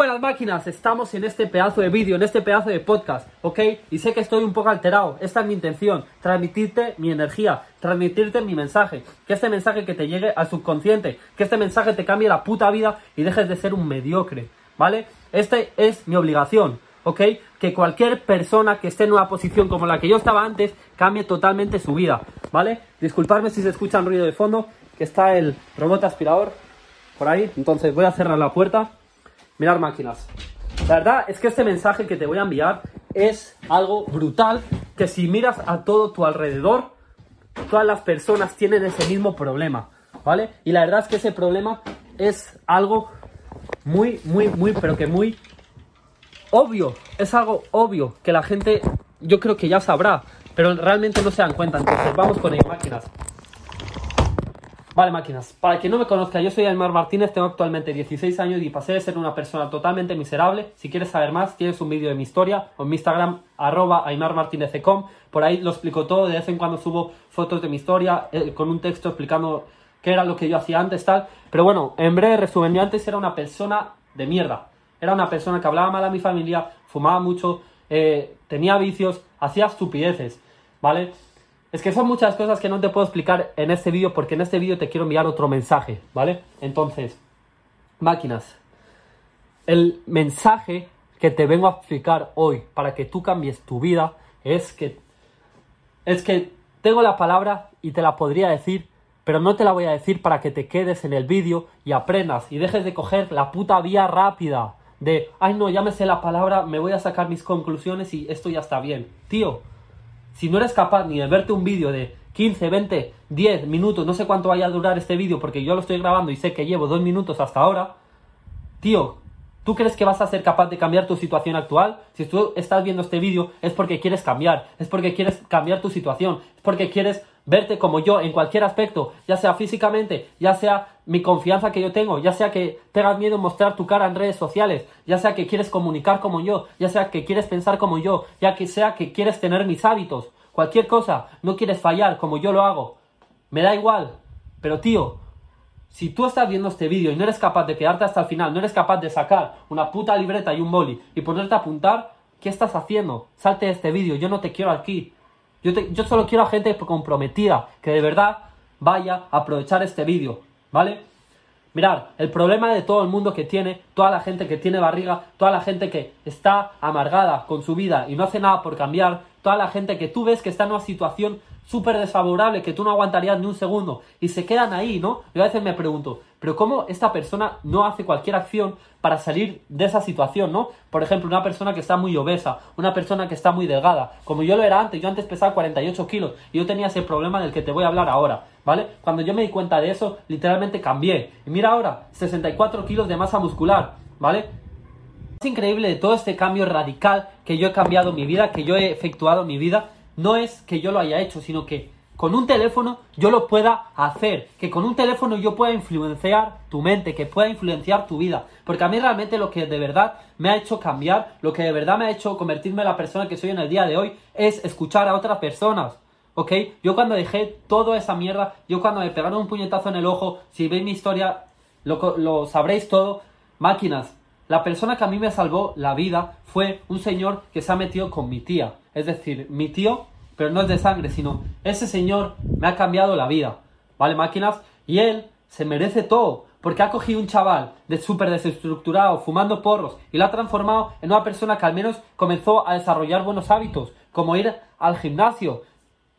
buenas máquinas, estamos en este pedazo de vídeo, en este pedazo de podcast, ¿ok? Y sé que estoy un poco alterado, esta es mi intención, transmitirte mi energía, transmitirte mi mensaje, que este mensaje que te llegue al subconsciente, que este mensaje te cambie la puta vida y dejes de ser un mediocre, ¿vale? Esta es mi obligación, ¿ok? Que cualquier persona que esté en una posición como la que yo estaba antes, cambie totalmente su vida, ¿vale? Disculpadme si se escucha un ruido de fondo, que está el robot aspirador por ahí, entonces voy a cerrar la puerta. Mirar máquinas. La verdad es que este mensaje que te voy a enviar es algo brutal que si miras a todo tu alrededor, todas las personas tienen ese mismo problema, ¿vale? Y la verdad es que ese problema es algo muy, muy, muy, pero que muy obvio. Es algo obvio que la gente, yo creo que ya sabrá, pero realmente no se dan cuenta. Entonces, vamos con ello, máquinas. Vale, máquinas. Para quien no me conozca, yo soy Aymar Martínez, tengo actualmente 16 años y pasé de ser una persona totalmente miserable. Si quieres saber más, tienes un vídeo de mi historia o en mi Instagram, arroba aymarmartinez.com. Por ahí lo explico todo, de vez en cuando subo fotos de mi historia eh, con un texto explicando qué era lo que yo hacía antes, tal. Pero bueno, en breve resumen, yo antes era una persona de mierda. Era una persona que hablaba mal a mi familia, fumaba mucho, eh, tenía vicios, hacía estupideces, ¿vale? Es que son muchas cosas que no te puedo explicar en este vídeo porque en este vídeo te quiero enviar otro mensaje, ¿vale? Entonces, máquinas, el mensaje que te vengo a explicar hoy para que tú cambies tu vida es que es que tengo la palabra y te la podría decir, pero no te la voy a decir para que te quedes en el vídeo y aprendas y dejes de coger la puta vía rápida de, ay no, ya me sé la palabra, me voy a sacar mis conclusiones y esto ya está bien. Tío, si no eres capaz ni de verte un vídeo de 15, 20, 10 minutos, no sé cuánto vaya a durar este vídeo porque yo lo estoy grabando y sé que llevo dos minutos hasta ahora, tío, ¿tú crees que vas a ser capaz de cambiar tu situación actual? Si tú estás viendo este vídeo es porque quieres cambiar, es porque quieres cambiar tu situación, es porque quieres verte como yo en cualquier aspecto, ya sea físicamente, ya sea mi confianza que yo tengo, ya sea que tengas miedo en mostrar tu cara en redes sociales, ya sea que quieres comunicar como yo, ya sea que quieres pensar como yo, ya que sea que quieres tener mis hábitos, cualquier cosa, no quieres fallar como yo lo hago, me da igual, pero tío, si tú estás viendo este vídeo y no eres capaz de quedarte hasta el final, no eres capaz de sacar una puta libreta y un boli y ponerte a apuntar, ¿qué estás haciendo? Salte de este vídeo, yo no te quiero aquí. Yo, yo solo quiero a gente comprometida, que de verdad vaya a aprovechar este vídeo, ¿vale? Mirad, el problema de todo el mundo que tiene, toda la gente que tiene barriga, toda la gente que está amargada con su vida y no hace nada por cambiar, toda la gente que tú ves que está en una situación súper desfavorable, que tú no aguantarías ni un segundo, y se quedan ahí, ¿no? Yo a veces me pregunto, pero ¿cómo esta persona no hace cualquier acción para salir de esa situación, ¿no? Por ejemplo, una persona que está muy obesa, una persona que está muy delgada, como yo lo era antes, yo antes pesaba 48 kilos, y yo tenía ese problema del que te voy a hablar ahora, ¿vale? Cuando yo me di cuenta de eso, literalmente cambié. Mira ahora, 64 kilos de masa muscular, ¿vale? Es increíble de todo este cambio radical que yo he cambiado mi vida, que yo he efectuado mi vida, no es que yo lo haya hecho, sino que con un teléfono yo lo pueda hacer, que con un teléfono yo pueda influenciar tu mente, que pueda influenciar tu vida. Porque a mí realmente lo que de verdad me ha hecho cambiar, lo que de verdad me ha hecho convertirme en la persona que soy en el día de hoy, es escuchar a otras personas. ¿Ok? Yo cuando dejé toda esa mierda, yo cuando me pegaron un puñetazo en el ojo, si veis mi historia, lo, lo sabréis todo, máquinas. La persona que a mí me salvó la vida fue un señor que se ha metido con mi tía. Es decir, mi tío pero no es de sangre, sino ese señor me ha cambiado la vida, ¿vale, máquinas? Y él se merece todo, porque ha cogido un chaval de súper desestructurado, fumando porros, y lo ha transformado en una persona que al menos comenzó a desarrollar buenos hábitos, como ir al gimnasio,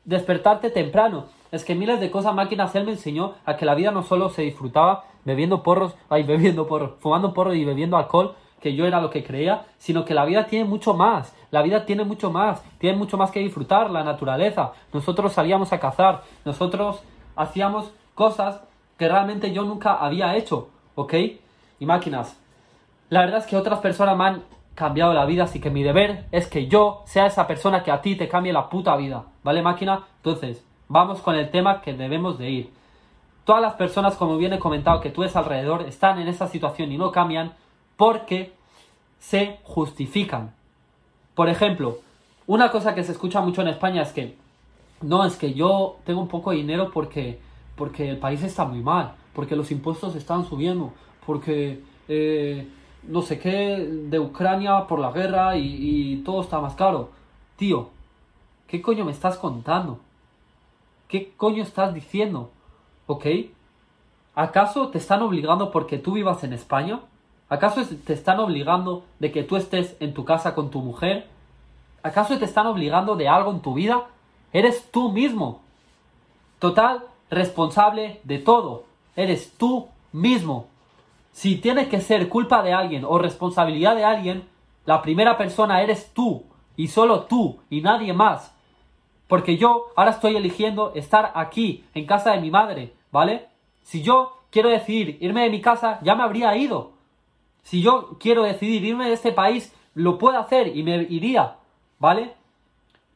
despertarte temprano. Es que miles de cosas máquinas él me enseñó a que la vida no solo se disfrutaba bebiendo porros, ay, bebiendo porros, fumando porros y bebiendo alcohol, que yo era lo que creía, sino que la vida tiene mucho más, la vida tiene mucho más, tiene mucho más que disfrutar, la naturaleza. Nosotros salíamos a cazar, nosotros hacíamos cosas que realmente yo nunca había hecho, ¿ok? Y máquinas. La verdad es que otras personas me han cambiado la vida, así que mi deber es que yo sea esa persona que a ti te cambie la puta vida, ¿vale máquina? Entonces, vamos con el tema que debemos de ir. Todas las personas, como bien he comentado, que tú ves alrededor, están en esa situación y no cambian porque se justifican. Por ejemplo, una cosa que se escucha mucho en España es que no, es que yo tengo un poco de dinero porque, porque el país está muy mal, porque los impuestos están subiendo, porque eh, no sé qué de Ucrania por la guerra y, y todo está más caro. Tío, ¿qué coño me estás contando? ¿Qué coño estás diciendo? ¿Ok? ¿Acaso te están obligando porque tú vivas en España? ¿Acaso te están obligando de que tú estés en tu casa con tu mujer? ¿Acaso te están obligando de algo en tu vida? Eres tú mismo. Total responsable de todo. Eres tú mismo. Si tiene que ser culpa de alguien o responsabilidad de alguien, la primera persona eres tú y solo tú y nadie más. Porque yo ahora estoy eligiendo estar aquí, en casa de mi madre, ¿vale? Si yo quiero decidir irme de mi casa, ya me habría ido. Si yo quiero decidir irme de este país, lo puedo hacer y me iría, ¿vale?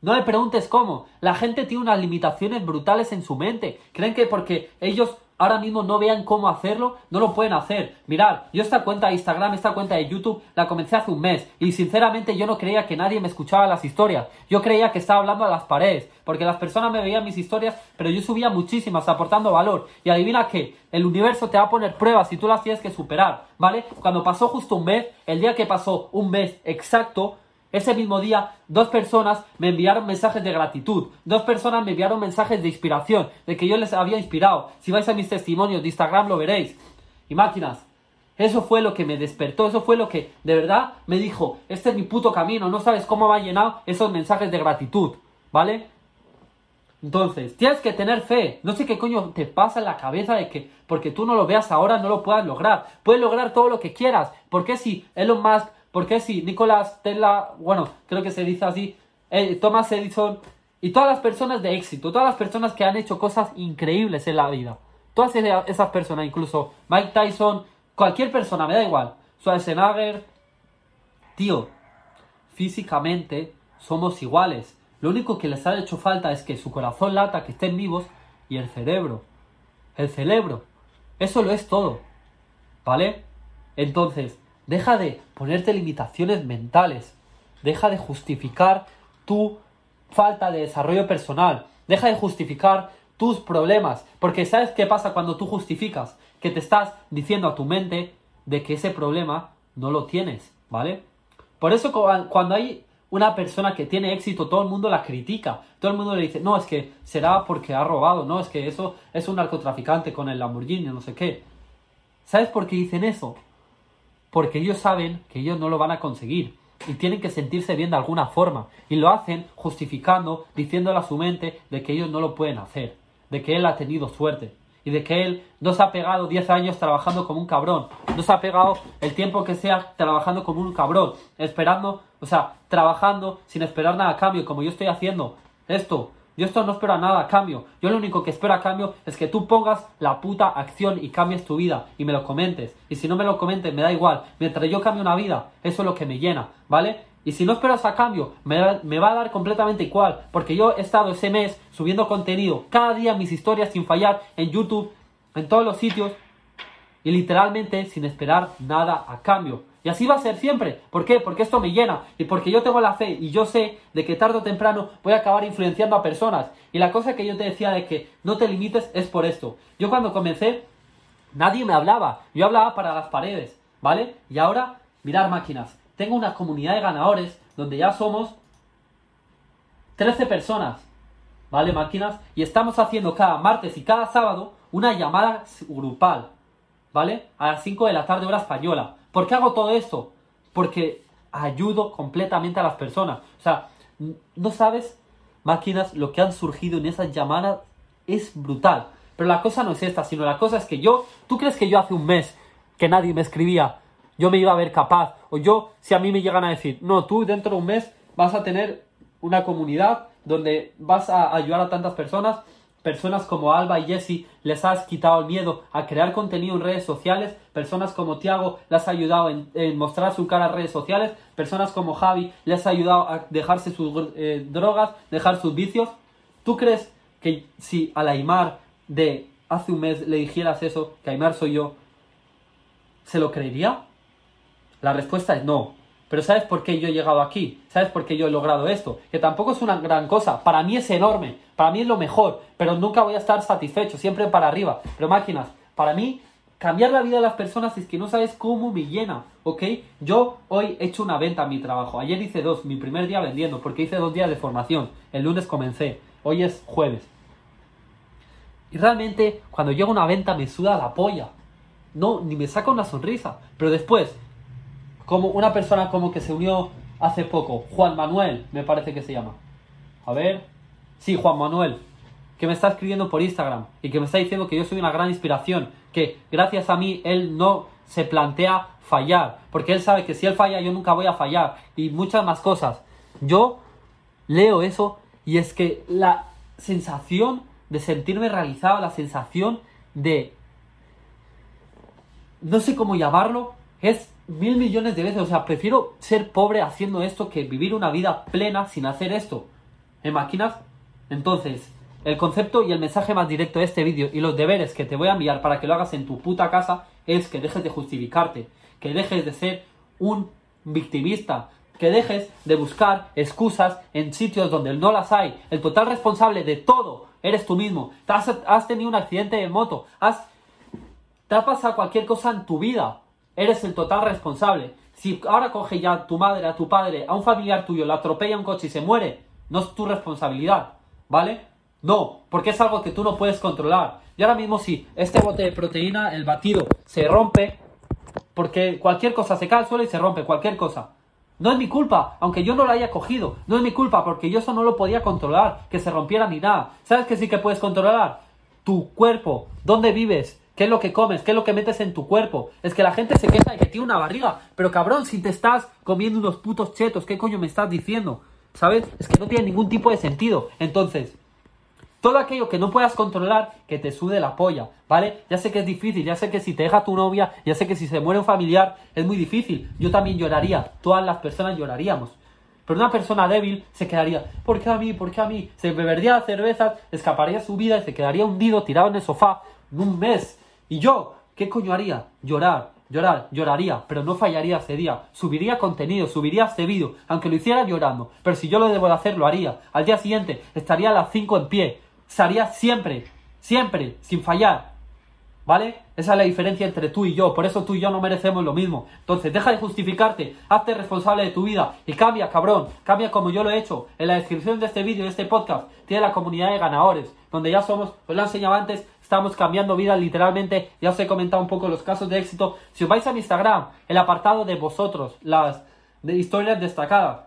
No me preguntes cómo. La gente tiene unas limitaciones brutales en su mente. Creen que porque ellos ahora mismo no vean cómo hacerlo, no lo pueden hacer. Mirad, yo esta cuenta de Instagram, esta cuenta de YouTube, la comencé hace un mes y sinceramente yo no creía que nadie me escuchaba las historias. Yo creía que estaba hablando a las paredes, porque las personas me veían mis historias, pero yo subía muchísimas aportando valor. Y adivina qué, el universo te va a poner pruebas y tú las tienes que superar, ¿vale? Cuando pasó justo un mes, el día que pasó un mes exacto, ese mismo día, dos personas me enviaron mensajes de gratitud, dos personas me enviaron mensajes de inspiración, de que yo les había inspirado. Si vais a mis testimonios de Instagram lo veréis. Y máquinas, eso fue lo que me despertó, eso fue lo que de verdad me dijo, este es mi puto camino, no sabes cómo va a llenar esos mensajes de gratitud, ¿vale? Entonces, tienes que tener fe. No sé qué coño te pasa en la cabeza de que porque tú no lo veas ahora no lo puedas lograr. Puedes lograr todo lo que quieras. Porque si Elon Musk porque si Nicolás Tesla, bueno, creo que se dice así, eh, Thomas Edison y todas las personas de éxito, todas las personas que han hecho cosas increíbles en la vida, todas esas personas, incluso Mike Tyson, cualquier persona, me da igual, Schwarzenegger, tío, físicamente somos iguales. Lo único que les ha hecho falta es que su corazón lata, que estén vivos y el cerebro. El cerebro. Eso lo es todo. ¿Vale? Entonces, Deja de ponerte limitaciones mentales. Deja de justificar tu falta de desarrollo personal. Deja de justificar tus problemas. Porque ¿sabes qué pasa cuando tú justificas? Que te estás diciendo a tu mente de que ese problema no lo tienes, ¿vale? Por eso cuando hay una persona que tiene éxito, todo el mundo la critica. Todo el mundo le dice, no, es que será porque ha robado, no, es que eso es un narcotraficante con el Lamborghini, no sé qué. ¿Sabes por qué dicen eso? Porque ellos saben que ellos no lo van a conseguir y tienen que sentirse bien de alguna forma. Y lo hacen justificando, diciéndole a su mente de que ellos no lo pueden hacer, de que él ha tenido suerte y de que él no se ha pegado 10 años trabajando como un cabrón, no se ha pegado el tiempo que sea trabajando como un cabrón, esperando, o sea, trabajando sin esperar nada a cambio, como yo estoy haciendo esto, yo esto no espero nada a cambio. Yo lo único que espero a cambio es que tú pongas la puta acción y cambies tu vida y me lo comentes. Y si no me lo comentes, me da igual. Mientras yo cambie una vida, eso es lo que me llena, ¿vale? Y si no esperas a cambio, me, me, va a dar completamente igual. Porque yo he estado ese mes subiendo contenido cada día mis historias sin fallar en YouTube, en todos los sitios. Y literalmente sin esperar nada a cambio. Y así va a ser siempre. ¿Por qué? Porque esto me llena y porque yo tengo la fe y yo sé de que tarde o temprano voy a acabar influenciando a personas. Y la cosa que yo te decía de que no te limites es por esto. Yo cuando comencé, nadie me hablaba. Yo hablaba para las paredes, ¿vale? Y ahora, mirar máquinas. Tengo una comunidad de ganadores donde ya somos 13 personas, ¿vale? Máquinas. Y estamos haciendo cada martes y cada sábado una llamada grupal, ¿vale? A las 5 de la tarde hora española ¿Por qué hago todo esto? Porque ayudo completamente a las personas. O sea, no sabes, máquinas, lo que han surgido en esas llamadas es brutal. Pero la cosa no es esta, sino la cosa es que yo, ¿tú crees que yo hace un mes que nadie me escribía, yo me iba a ver capaz? O yo, si a mí me llegan a decir, no, tú dentro de un mes vas a tener una comunidad donde vas a ayudar a tantas personas, Personas como Alba y Jesse les has quitado el miedo a crear contenido en redes sociales. Personas como Tiago les has ayudado en, mostrar su cara en redes sociales. Personas como Javi les ha ayudado a dejarse sus eh, drogas, dejar sus vicios. ¿Tú crees que si a la Aymar de hace un mes le dijeras eso, que Aymar soy yo, ¿se lo creería? La respuesta es no. Pero ¿sabes por qué yo he llegado aquí? ¿Sabes por qué yo he logrado esto? Que tampoco es una gran cosa. Para mí es enorme. Para mí es lo mejor. Pero nunca voy a estar satisfecho. Siempre para arriba. Pero máquinas, para mí cambiar la vida de las personas es que no sabes cómo me llena, ¿ok? Yo hoy he hecho una venta en mi trabajo. Ayer hice dos, mi primer día vendiendo, porque hice dos días de formación. El lunes comencé, hoy es jueves. Y realmente cuando llega una venta me suda la polla. No, ni me saca una sonrisa. Pero después, como una persona como que se unió hace poco, Juan Manuel, me parece que se llama. A ver. Sí, Juan Manuel, que me está escribiendo por Instagram y que me está diciendo que yo soy una gran inspiración, que gracias a mí él no se plantea fallar, porque él sabe que si él falla yo nunca voy a fallar y muchas más cosas. Yo leo eso y es que la sensación de sentirme realizado, la sensación de no sé cómo llamarlo, es mil millones de veces, o sea, prefiero ser pobre haciendo esto que vivir una vida plena sin hacer esto. ¿Me máquinas? Entonces, el concepto y el mensaje más directo de este vídeo y los deberes que te voy a enviar para que lo hagas en tu puta casa es que dejes de justificarte, que dejes de ser un victimista, que dejes de buscar excusas en sitios donde no las hay. El total responsable de todo eres tú mismo. Has, has tenido un accidente de moto, has, te ha pasado cualquier cosa en tu vida. Eres el total responsable. Si ahora coge ya tu madre, a tu padre, a un familiar tuyo, la atropella un coche y se muere, no es tu responsabilidad, ¿vale? No, porque es algo que tú no puedes controlar. Y ahora mismo si este bote de proteína, el batido, se rompe, porque cualquier cosa se cae al suelo y se rompe, cualquier cosa. No es mi culpa, aunque yo no lo haya cogido. No es mi culpa, porque yo eso no lo podía controlar, que se rompiera ni nada. ¿Sabes que sí que puedes controlar? Tu cuerpo, dónde vives, qué es lo que comes, qué es lo que metes en tu cuerpo. Es que la gente se queja de que tiene una barriga. Pero cabrón, si te estás comiendo unos putos chetos, ¿qué coño me estás diciendo? ¿Sabes? Es que no tiene ningún tipo de sentido. Entonces, todo aquello que no puedas controlar, que te sude la polla, ¿vale? Ya sé que es difícil, ya sé que si te deja tu novia, ya sé que si se muere un familiar, es muy difícil. Yo también lloraría, todas las personas lloraríamos. Pero una persona débil se quedaría, ¿por qué a mí? ¿Por qué a mí? Se bebería cervezas, escaparía su vida y se quedaría hundido, tirado en el sofá, un mes. ¿Y yo? ¿Qué coño haría? Llorar, llorar, lloraría, pero no fallaría ese día. Subiría contenido, subiría este vídeo, aunque lo hiciera llorando. Pero si yo lo debo de hacer, lo haría. Al día siguiente estaría a las 5 en pie, estaría siempre, siempre, sin fallar. ¿Vale? Esa es la diferencia entre tú y yo. Por eso tú y yo no merecemos lo mismo. Entonces, deja de justificarte. Hazte responsable de tu vida. Y cambia, cabrón. Cambia como yo lo he hecho. En la descripción de este vídeo, de este podcast, tiene la comunidad de ganadores. Donde ya somos, os lo he enseñado antes, estamos cambiando vidas literalmente. Ya os he comentado un poco los casos de éxito. Si os vais a mi Instagram, el apartado de vosotros, las de historias destacadas.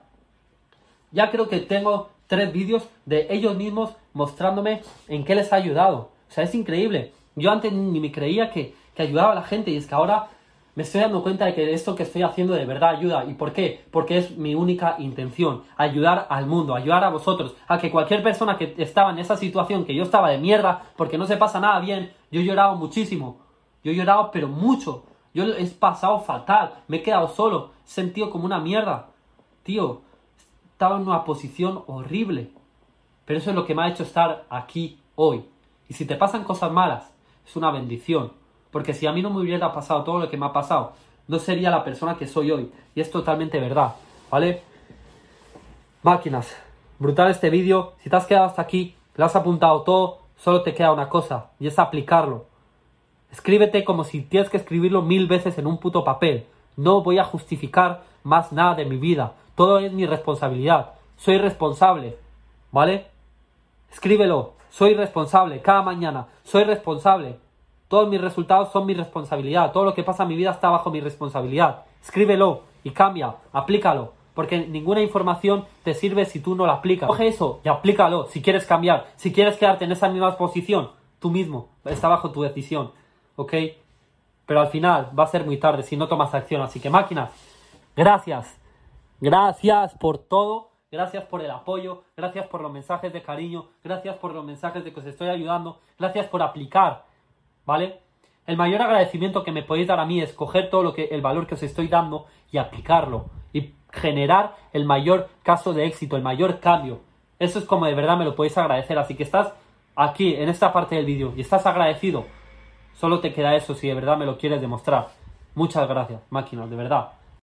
Ya creo que tengo tres vídeos de ellos mismos mostrándome en qué les ha ayudado. O sea, es increíble. Yo antes ni me creía que, que ayudaba a la gente y es que ahora me estoy dando cuenta de que esto que estoy haciendo de verdad ayuda. ¿Y por qué? Porque es mi única intención, ayudar al mundo, ayudar a vosotros, a que cualquier persona que estaba en esa situación, que yo estaba de mierda, porque no se pasa nada bien, yo he llorado muchísimo, yo he llorado pero mucho, yo he pasado fatal, me he quedado solo, he sentido como una mierda. Tío, estaba en una posición horrible. Pero eso es lo que me ha hecho estar aquí hoy. Y si te pasan cosas malas, es una bendición. Porque si a mí no me hubiera pasado todo lo que me ha pasado, no sería la persona que soy hoy. Y es totalmente verdad. ¿Vale? Máquinas. Brutal este vídeo. Si te has quedado hasta aquí, lo has apuntado todo, solo te queda una cosa. Y es aplicarlo. Escríbete como si tienes que escribirlo mil veces en un puto papel. No voy a justificar más nada de mi vida. Todo es mi responsabilidad. Soy responsable. ¿Vale? Escríbelo. Soy responsable. Cada mañana. Soy responsable. Todos mis resultados son mi responsabilidad. Todo lo que pasa en mi vida está bajo mi responsabilidad. Escríbelo y cambia. Aplícalo. Porque ninguna información te sirve si tú no la aplicas. Coge eso y aplícalo si quieres cambiar. Si quieres quedarte en esa misma posición, tú mismo. Está bajo tu decisión. ¿Ok? Pero al final va a ser muy tarde si no tomas acción. Así que máquinas, gracias. Gracias por todo, gracias por el apoyo, gracias por los mensajes de cariño, gracias por los mensajes de que os estoy ayudando, gracias por aplicar, ¿vale? El mayor agradecimiento que me podéis dar a mí es coger todo lo que el valor que os estoy dando y aplicarlo y generar el mayor caso de éxito, el mayor cambio. Eso es como de verdad me lo podéis agradecer, así que estás aquí en esta parte del vídeo y estás agradecido. Solo te queda eso si de verdad me lo quieres demostrar. Muchas gracias, máquinas, de verdad.